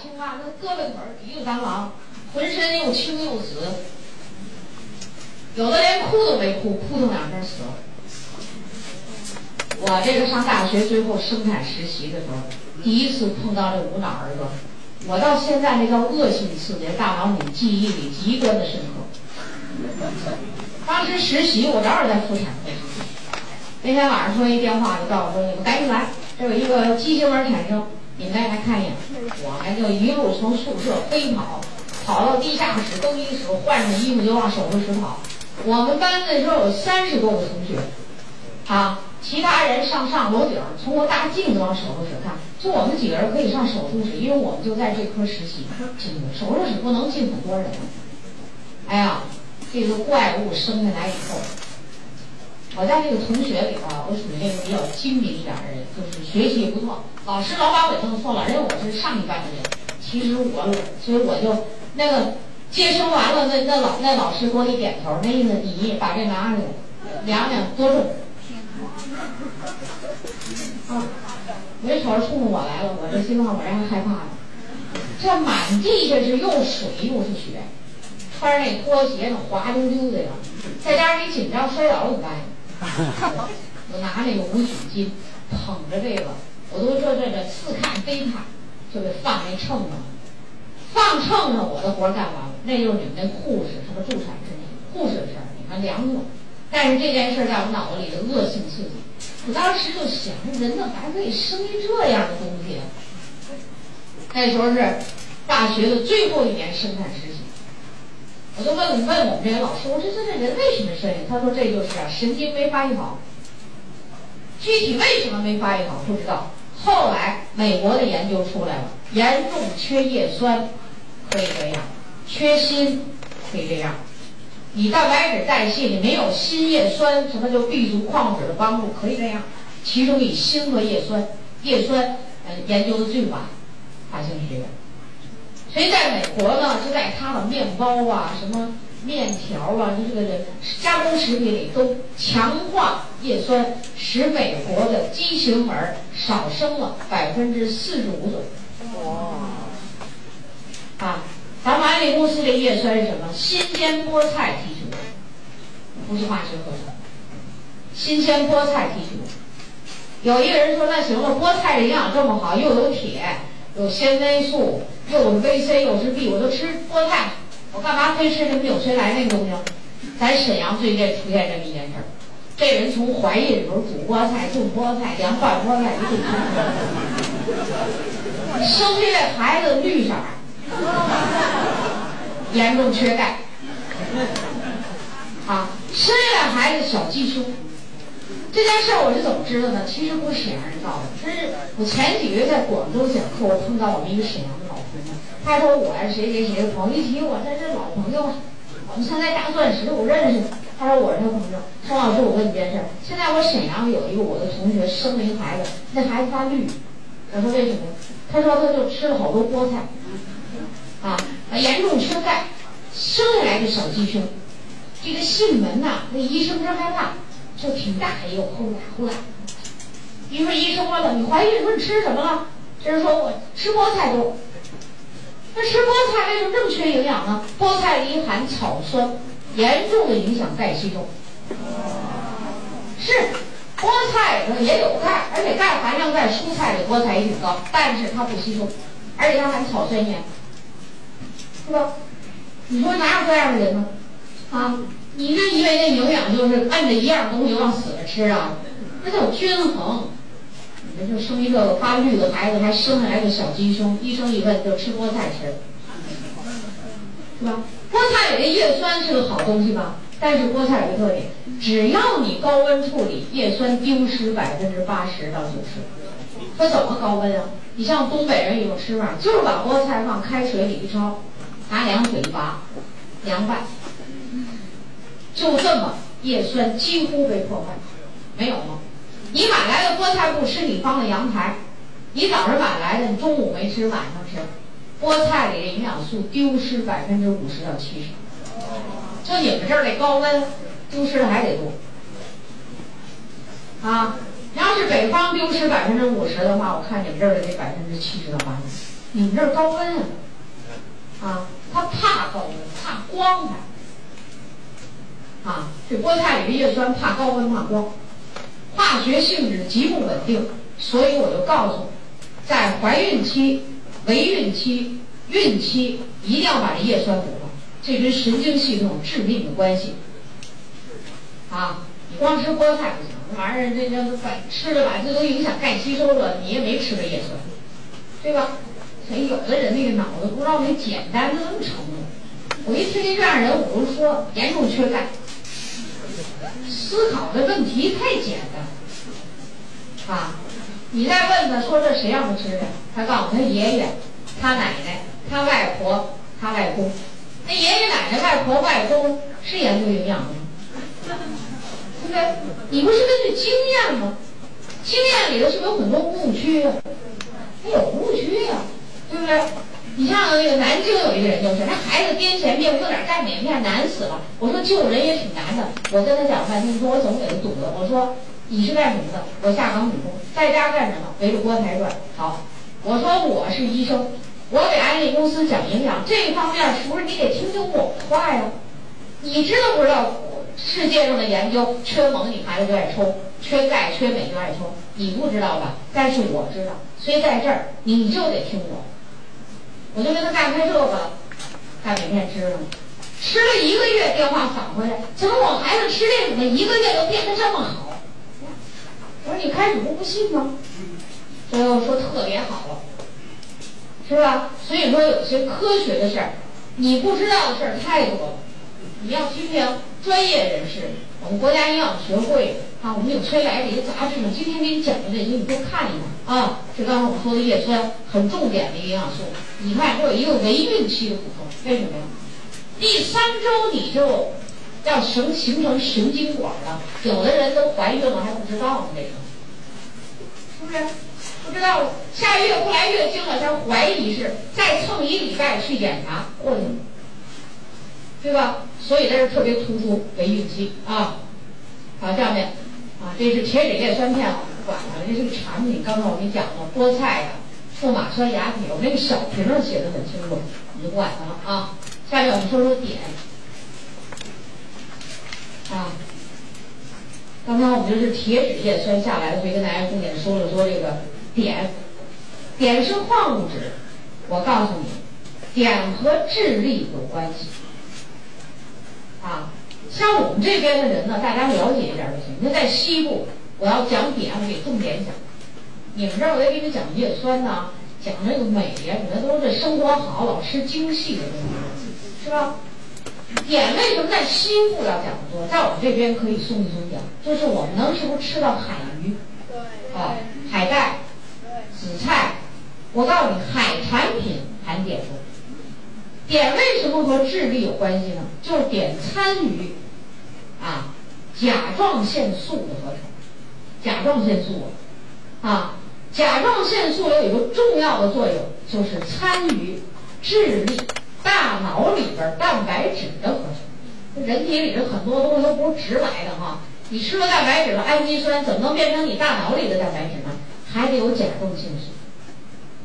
青蛙，那胳膊腿儿比如蟑螂，浑身又青又紫，有的连哭都没哭，扑腾两声死了。我这个上大学最后生产实习的时候，第一次碰到这无脑儿子，我到现在那叫恶性刺激，大脑里记忆里极端的深刻。当时实习，我正好在妇产科。那天晚上说一电话就告诉我说：“你们赶紧来，这有一个畸形儿产生，你们来来看一眼。”我们就一路从宿舍飞跑，跑到地下室更衣室，换上衣服就往手术室跑。我们班那时候有三十多个同学，啊，其他人上上楼顶儿，从我大镜子往手术室看，就我们几个人可以上手术室，因为我们就在这科实习。手术室不能进很多人。哎呀，这个怪物生下来以后，我在这个同学里边，我属于那个比较精明一点的人，就是学习也不错。老师老把我弄错了，因为我是上一班的人，其实我，所以我就那个接生完了，那那老那老师给我一点头，那意思你把这拿着，量量多重。啊，没瞅着冲着我来了，我这心脏我让人害怕了。这满地下是又水又是血，穿着那拖鞋那滑溜溜的呀，再加上你紧张摔倒了怎么办呀？我拿那个无菌巾捧着这个，我都说这这似看非看，就给放那秤上了。放秤上我的活儿干完了，那就是你们那护士什么助产士护士的事儿，你们量过。但是这件事儿在我脑子里的恶性刺激，我当时就想，人怎么还可以生一这样的东西？那时候是大学的最后一年生产实习，我就问问我们这些老师，我说这这人为什么生？他说这就是啊，神经没发育好。具体为什么没发育好不知道。后来美国的研究出来了，严重缺叶酸可以这样，缺锌可以这样。你蛋白质代谢里没有锌叶酸，什么就 B 族矿物质的帮助，可以这样。其中以锌和叶酸，叶酸呃研究的最晚，发现是这样。所以在美国呢，就在它的面包啊、什么面条啊，就这个加工食品里都强化叶酸，使美国的畸形儿少生了百分之四十五左右。啊，咱们安利公司的叶酸是什么？新鲜菠菜提取物，不是化学合成。新鲜菠菜提取物。有一个人说：“那行了，菠菜营养这么好，又有铁，有纤维素，又有维 C，又是 B，我就吃菠菜。我干嘛非吃什么纽崔莱那个东西？咱沈阳最近出现这么一件事儿，这人从怀孕时候煮菠菜、种菠菜、凉拌菠菜，一顿吃，生下来孩子绿色，严重缺钙。啊，生下来孩子小鸡胸。这件事儿我是怎么知道呢？其实不是沈阳人告诉我，是我前几个月在广州讲课，我碰到我们一个沈阳的老朋友，他说我谁谁谁的朋友，一提我这是老朋友，我们现在大钻石，我认识。他说我是他朋友，陈老师，我问你件事，现在我沈阳有一个我的同学生了一个孩子，那孩子发绿，我说为什么？他说他就吃了好多菠菜，啊，严重缺钙，生下来就小鸡胸，这个囟门呐，那医生真害怕。就挺大一个，呼啦呼啦。一说医生问了，你怀孕说你吃什么了？这人说我吃菠菜多。那吃菠菜为什么这么缺营养呢？菠菜里含草酸，严重的影响钙吸收。是，菠菜里头也有钙，而且钙含量在蔬菜里菠菜也挺高，但是它不吸收，而且它含草酸盐，是吧？你说哪有这样的人呢？啊？你是以为那营养就是按着一样东西往死了吃啊？那叫均衡。你们就生一个发绿的孩子，还生下来个小鸡胸，医生一问就吃菠菜吃，是吧？菠菜里的叶酸是个好东西吧？但是菠菜有个特点，只要你高温处理，叶酸丢失百分之八十到九十。它怎么高温啊？你像东北人有种吃法，就是把菠菜放开水里一焯，拿凉水一拔，凉拌。就这么，叶酸几乎被破坏，没有了。你买来的菠菜不吃，你放在阳台，你早上买来的，你中午没吃，晚上吃，菠菜里的营养素丢失百分之五十到七十。就你们这儿这高温，丢失的还得多。啊，要是北方丢失百分之五十的话，我看你们这儿的这百分之七十到八十。你们这儿高温啊，啊，它怕高温，怕光它，啊，这菠菜里的叶酸怕高温怕光，化学性质极不稳定，所以我就告诉，在怀孕期、围孕期、孕期一定要把这叶酸补上，这跟神经系统致命的关系，啊，你光吃菠菜不行，那玩意儿这这把吃了吧，这都影响钙吸收了，你也没吃着叶酸，对吧？所以有的人那个脑子不知道那简单到什么程度。我一听见这样人，我就说严重缺钙，思考的问题太简单。啊，你再问他说这谁让他吃的？他告诉他爷爷、他奶奶、他外婆、他外公。那爷爷奶奶、外婆、外公是研究营养的吗？对不对？你不是根据经验吗？经验里头是不是有很多误区啊？他有误区呀。对不对？你像那个南京有一个人就是，那孩子癫痫病，用点钙镁片难死了。我说救人也挺难的。我跟他讲半天，你说我怎么给他堵的？我说你是干什么的？我下岗女工，在家干什么？围着锅台转。好，我说我是医生，我给安利公司讲营养这方面，是不是你得听听我的话呀？你知道不知道？世界上的研究，缺锰你孩子就爱抽，缺钙缺镁就爱抽，你不知道吧？但是我知道，所以在这儿你就得听我。我就跟他干开这个了，钙镁片吃了，吃了一个月，电话返回来，怎么我孩子吃这怎么一个月都变得这么好？我说你开始不不信吗？最后说特别好了，是吧？所以说有些科学的事儿，你不知道的事儿太多了，你要听听专业人士，我们国家营养学会。啊，我们有崔来这些杂志呢，今天给你讲的这些，你多看一看啊。这刚才我们说的叶酸，很重点的营养素。你看，这有一个围孕期的补充，为什么呀？第三周你就要形形成神经管了，有的人都怀孕了还不知道呢，这个是不是？不知道下月不来月经了，他怀疑是再蹭一礼拜去检查过去了，对吧？所以在这特别突出为孕期啊。好，下面。啊，这是铁质叶酸片，我们不管它了，这是个产品。刚才我给你讲了，菠菜呀富马酸亚铁，我那个小瓶上写的很清楚，你就不管它了啊。下面我们说说碘。啊，刚才我们就是铁质叶酸下来了，所以跟大家重点说了说这个碘。碘是矿物质，我告诉你，碘和智力有关系。啊。像我们这边的人呢，大家了解一点就行。你看在西部，我要讲碘，我给重点讲；你们这儿我得给你讲叶酸呐，讲这个镁呀，你们都是生活好，老吃精细的东西，是吧？碘为什么在西部要讲的多，在我们这边可以松一松讲？就是我们能是不是吃到海鱼？啊，海带、紫菜，我告诉你，海产品含碘多。碘为什么和智力有关系呢？就是碘参与啊甲状腺素的合成。甲状腺素啊，甲状腺素有一个重要的作用，就是参与智力、脑里边蛋白质的合成。人体里的很多东西都不是直来的哈，你吃了蛋白质了，氨基酸怎么能变成你大脑里的蛋白质呢？还得有甲状腺素。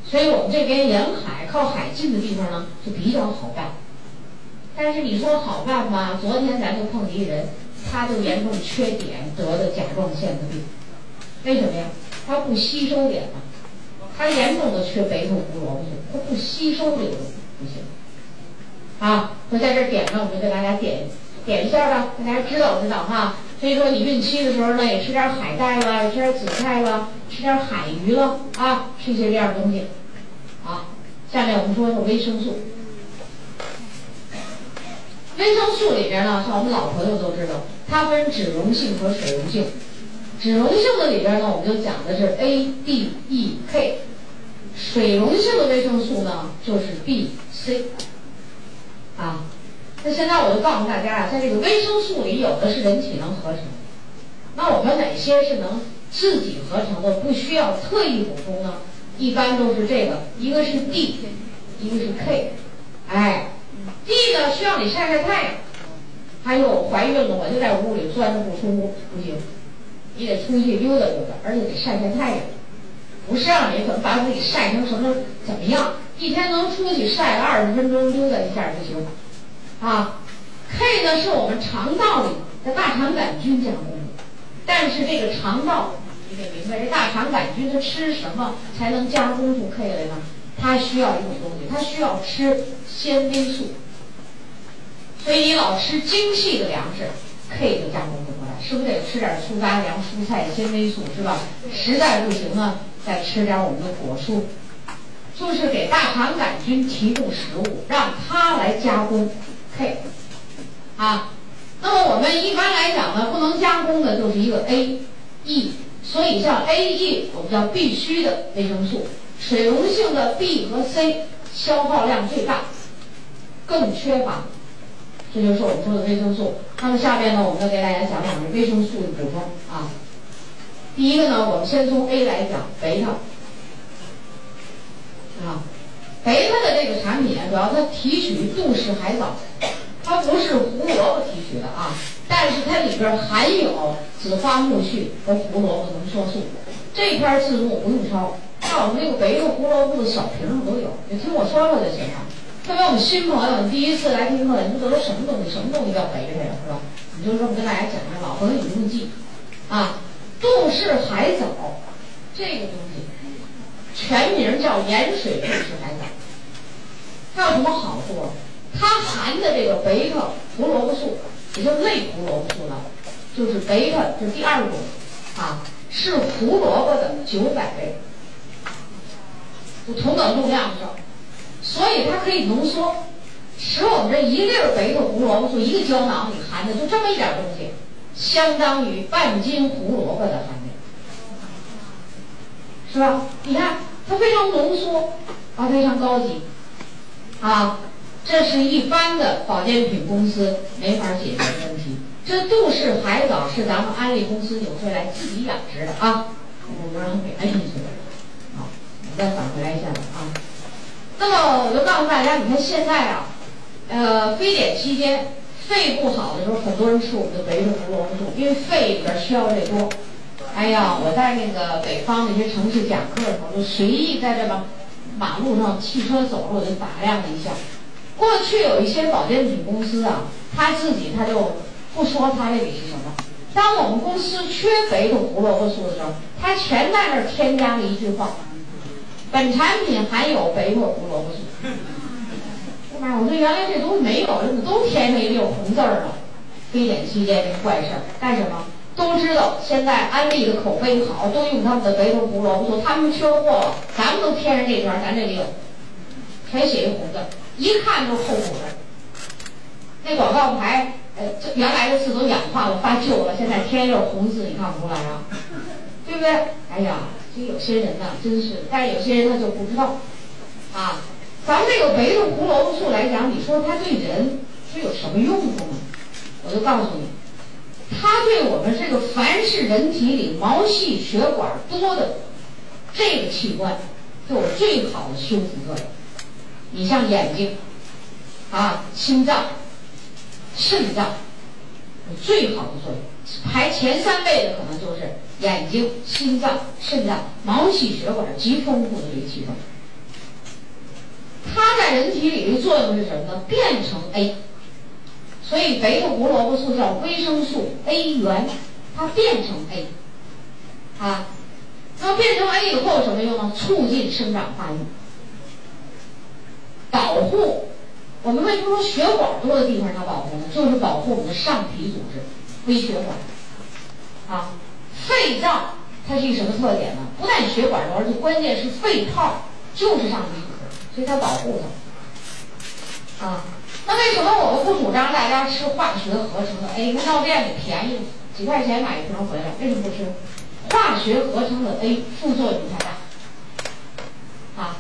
所以我们这边沿海靠海近的地方呢，就比较好办。但是你说好办吧，昨天咱就碰见一人，他就严重缺碘，得的甲状腺的病。为什么呀？他不吸收碘嘛，他严重的缺贝塔胡萝卜素，他不吸收这个不行。啊，我在这点上，我就给大家点点一下吧，大家知道知道哈。所以说你孕期的时候呢，也吃点海带了，吃点紫菜了，吃点海鱼了啊，吃一些这样的东西。好，下面我们说说维生素。维生素里边呢，像我们老朋友都知道，它分脂溶性和水溶性。脂溶性的里边呢，我们就讲的是 A、D、E、K；水溶性的维生素呢，就是 B、C。啊，那现在我就告诉大家啊，在这个维生素里，有的是人体能合成，那我们哪些是能自己合成的，不需要特意补充呢？一般都是这个，一个是 D，一个是 K，哎，D 呢需要你晒晒太阳，还有怀孕了我就在屋里钻着不出屋不行，你得出去溜达溜达，而且得晒晒太阳，不是让你怎么把自己晒成什么怎么样，一天能出去晒个二十分钟，溜达一下就行。啊，K 呢是我们肠道里的大肠杆菌加工的，但是这个肠道你得明白，这大肠杆菌它吃什么才能加工出 K 来呢？它需要一种东西，它需要吃纤维素。所以你老吃精细的粮食，K 就加工不过来，是不是得吃点粗杂粮、蔬菜、纤维素，是吧？实在不行呢，再吃点我们的果蔬，就是给大肠杆菌提供食物，让它来加工 K。啊，那么我们一般来讲呢，不能加工的就是一个 A、E，所以像 A、E 我们叫必须的维生素，水溶性的 B 和 C 消耗量最大，更缺乏。这就是我们说的维生素。那么下面呢，我们要给大家讲讲这维生素的补充啊。第一个呢，我们先从 A 来讲，贝塔。贝塔的这个产品主要它提取杜氏海藻，它不是胡萝卜提取的啊，但是它里边含有紫花苜蓿和胡萝卜浓缩素。这篇字幕不用抄，在我们这个贝塔胡萝卜的小瓶上都有，你听我说说就行了。特别我们新朋友，你第一次来听课，你说这都什么东西？什么东西叫白菜呀，是吧？你就这么跟大家讲讲，老朋友你不用记啊。杜氏海藻这个东西，全名叫盐水杜氏海藻。它有什么好处？它含的这个贝塔胡萝卜素，也就类胡萝卜素呢，就是贝塔，就是第二种啊，是胡萝卜的九百倍，就同等重量上。所以它可以浓缩，使我们这一粒儿贝塔胡萝卜素一个胶囊里含的就这么一点东西，相当于半斤胡萝卜的含量，是吧？你看它非常浓缩，啊，非常高级，啊，这是一般的保健品公司没法解决的问题。这杜氏海藻是咱们安利公司纽崔莱自己养殖的啊，我们让它给安进去了，好，我再返回来一下子啊。那么我就告诉大家，你看现在啊，呃，非典期间肺不好的时候，很多人吃我们的维生素萝卜素，因为肺里边需要这多。哎呀，我在那个北方那些城市讲课的时候，就随意在这吧马路上汽车走路，就打量了一下。过去有一些保健品公司啊，他自己他就不说他那里是什么。当我们公司缺贝塔胡萝卜素的时候，他全在那儿添加了一句话。本产品含有贝塔胡萝卜素。妈，我说原来这东西没有，怎么都添上一溜红字儿了？非典期间这怪事儿，干什么？都知道现在安利的口碑好，都用他们的贝塔胡萝卜素，他们缺货了，咱们都贴上这条，咱这里有，全写一红字，一看就是厚苦的。那广告牌，呃，这原来的字都氧化了、发旧了，现在贴一溜红字，你看不出来啊？对不对？哎呀。这有些人呢，真是，但是有些人他就不知道，啊，咱们这个贝塔胡萝卜素来讲，你说它对人是有什么用处呢？我就告诉你，它对我们这个凡是人体里毛细血管多的这个器官，都有最好的修复作用。你像眼睛，啊，心脏、肾脏，有最好的作用。排前三位的可能就是眼睛、心脏、肾脏、毛细血管极丰富的这个器官。它在人体里的作用是什么呢？变成 A，所以肥的胡萝卜素叫维生素 A 元，它变成 A，啊，那么变成 A 以后有什么用呢？促进生长发育，保护。我们为什么说血管多的地方要保护呢？就是保护我们的上皮组织。微血管，啊，肺脏它是一个什么特点呢？不但血管多，而且关键是肺泡就是上皮组织，所以它保护它。啊，那为什么我们不主张大家吃化学合成的 A？那药店里便宜，几块钱买一瓶回来，为什么不吃？化学合成的 A 副作用太大，啊，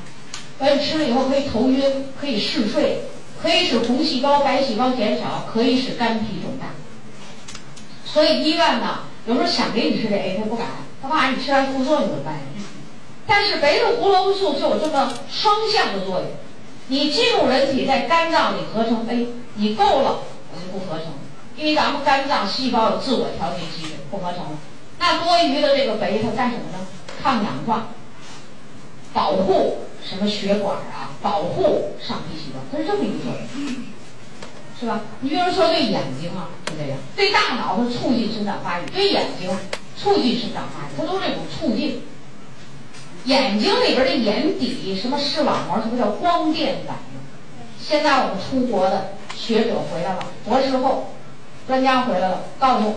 而且吃了以后可以头晕，可以嗜睡，可以使红细胞、白细胞减少，可以使肝脾肿大。所以医院呢，有时候想给你吃这 A，他不敢，他怕你吃完副作用怎么办呀？但是贝塔胡萝卜素就有这么双向的作用，你进入人体，在肝脏里合成 A，你够了，我就不合成，因为咱们肝脏细胞有自我调节机制，不合成了。那多余的这个贝塔干什么呢？抗氧化，保护什么血管啊，保护上皮细胞，它是这么一个作用，是吧？你比如说对眼睛啊，就这样；对大脑它促进生长发育，对眼睛促进生长发育，它都是这种促进。眼睛里边的眼底什么视网膜，什么叫光电反应？现在我们出国的学者回来了，博士后专家回来了，告诉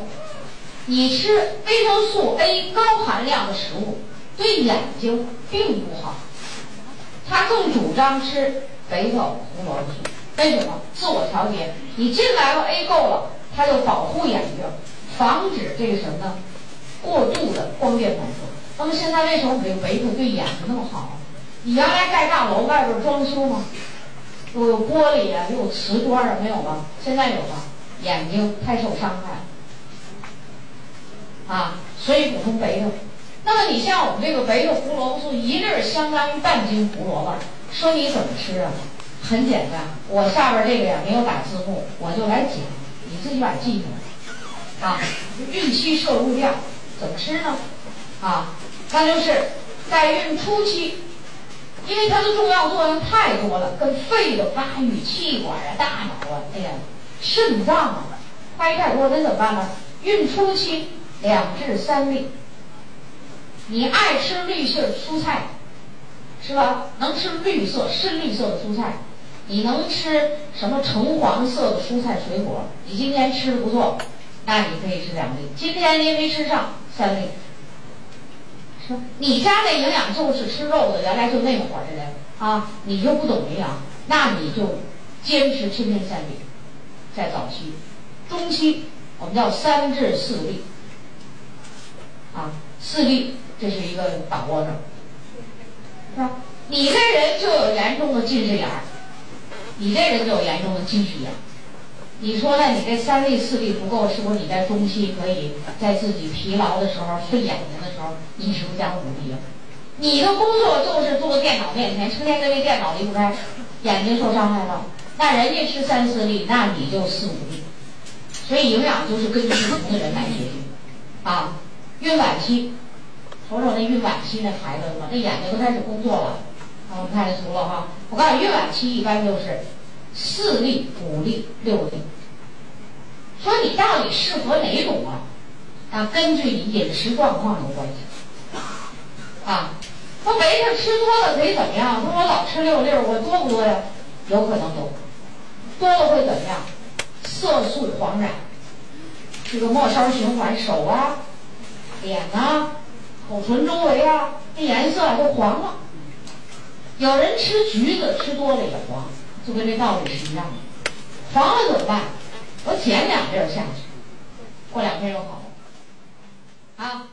你吃维生素 A 高含量的食物对眼睛并不好。他更主张吃贝塔胡萝卜素，为什么？自我调节。你进来了 A 够了，它就保护眼睛，防止这个什么呢？过度的光电反射。那么现在为什么我们这个维克对眼睛那么好？你原来盖大楼外边装修吗？有玻璃啊，又有瓷砖啊，没有了。现在有了，眼睛太受伤害啊，所以补充维克。那么你像我们这个维克胡萝卜素一粒相当于半斤胡萝卜，说你怎么吃啊？很简单，我下边这个呀没有打字幕，我就来讲，你自己把它记下来啊。孕期摄入量怎么吃呢？啊，那就是在孕初期，因为它的重要作用太多了，跟肺的发育、气管啊、大脑啊、哎呀、肾脏啊，发育太多，那怎么办呢？孕初期两至三粒。你爱吃绿色蔬菜，是吧？能吃绿色、深绿色的蔬菜，你能吃什么橙黄色的蔬菜水果？你今天吃的不错，那你可以吃两粒。今天您没吃上，三粒。是你家那营养就是吃肉的，原来就那么会儿的人啊，你就不懂营养，那你就坚持天天三粒，在早期、中期，我们叫三至四粒，啊，四粒。这是一个把握着，是吧？你这人就有严重的近视眼儿，你这人就有严重的近视眼。你说呢？你这三粒四粒不够，是不是你在中期可以在自己疲劳的时候、睡眼睛的时候，你是不是加五粒啊？你的工作就是坐在电脑面前，成天跟这电脑离不开，眼睛受伤害了。那人家吃三四粒，那你就四五粒。所以营养就是根据不同的人来决定。啊，孕晚期。瞅瞅那孕晚期那孩子吧，那眼睛都开始工作了。我们看这图了哈。我告诉你，孕晚期一般就是四粒、五粒、六粒。说你到底适合哪种啊？啊，根据你饮食状况有关系。啊，说维他吃多了可以怎么样？说我老吃六粒，我多不多呀？有可能多，多了会怎么样？色素黄染，这个末梢循环，手啊、脸啊。口唇周围啊，这颜色都黄了。有人吃橘子吃多了也黄，就跟这道理是一样的。黄了怎么办？我减两粒下去，过两天又好了。啊。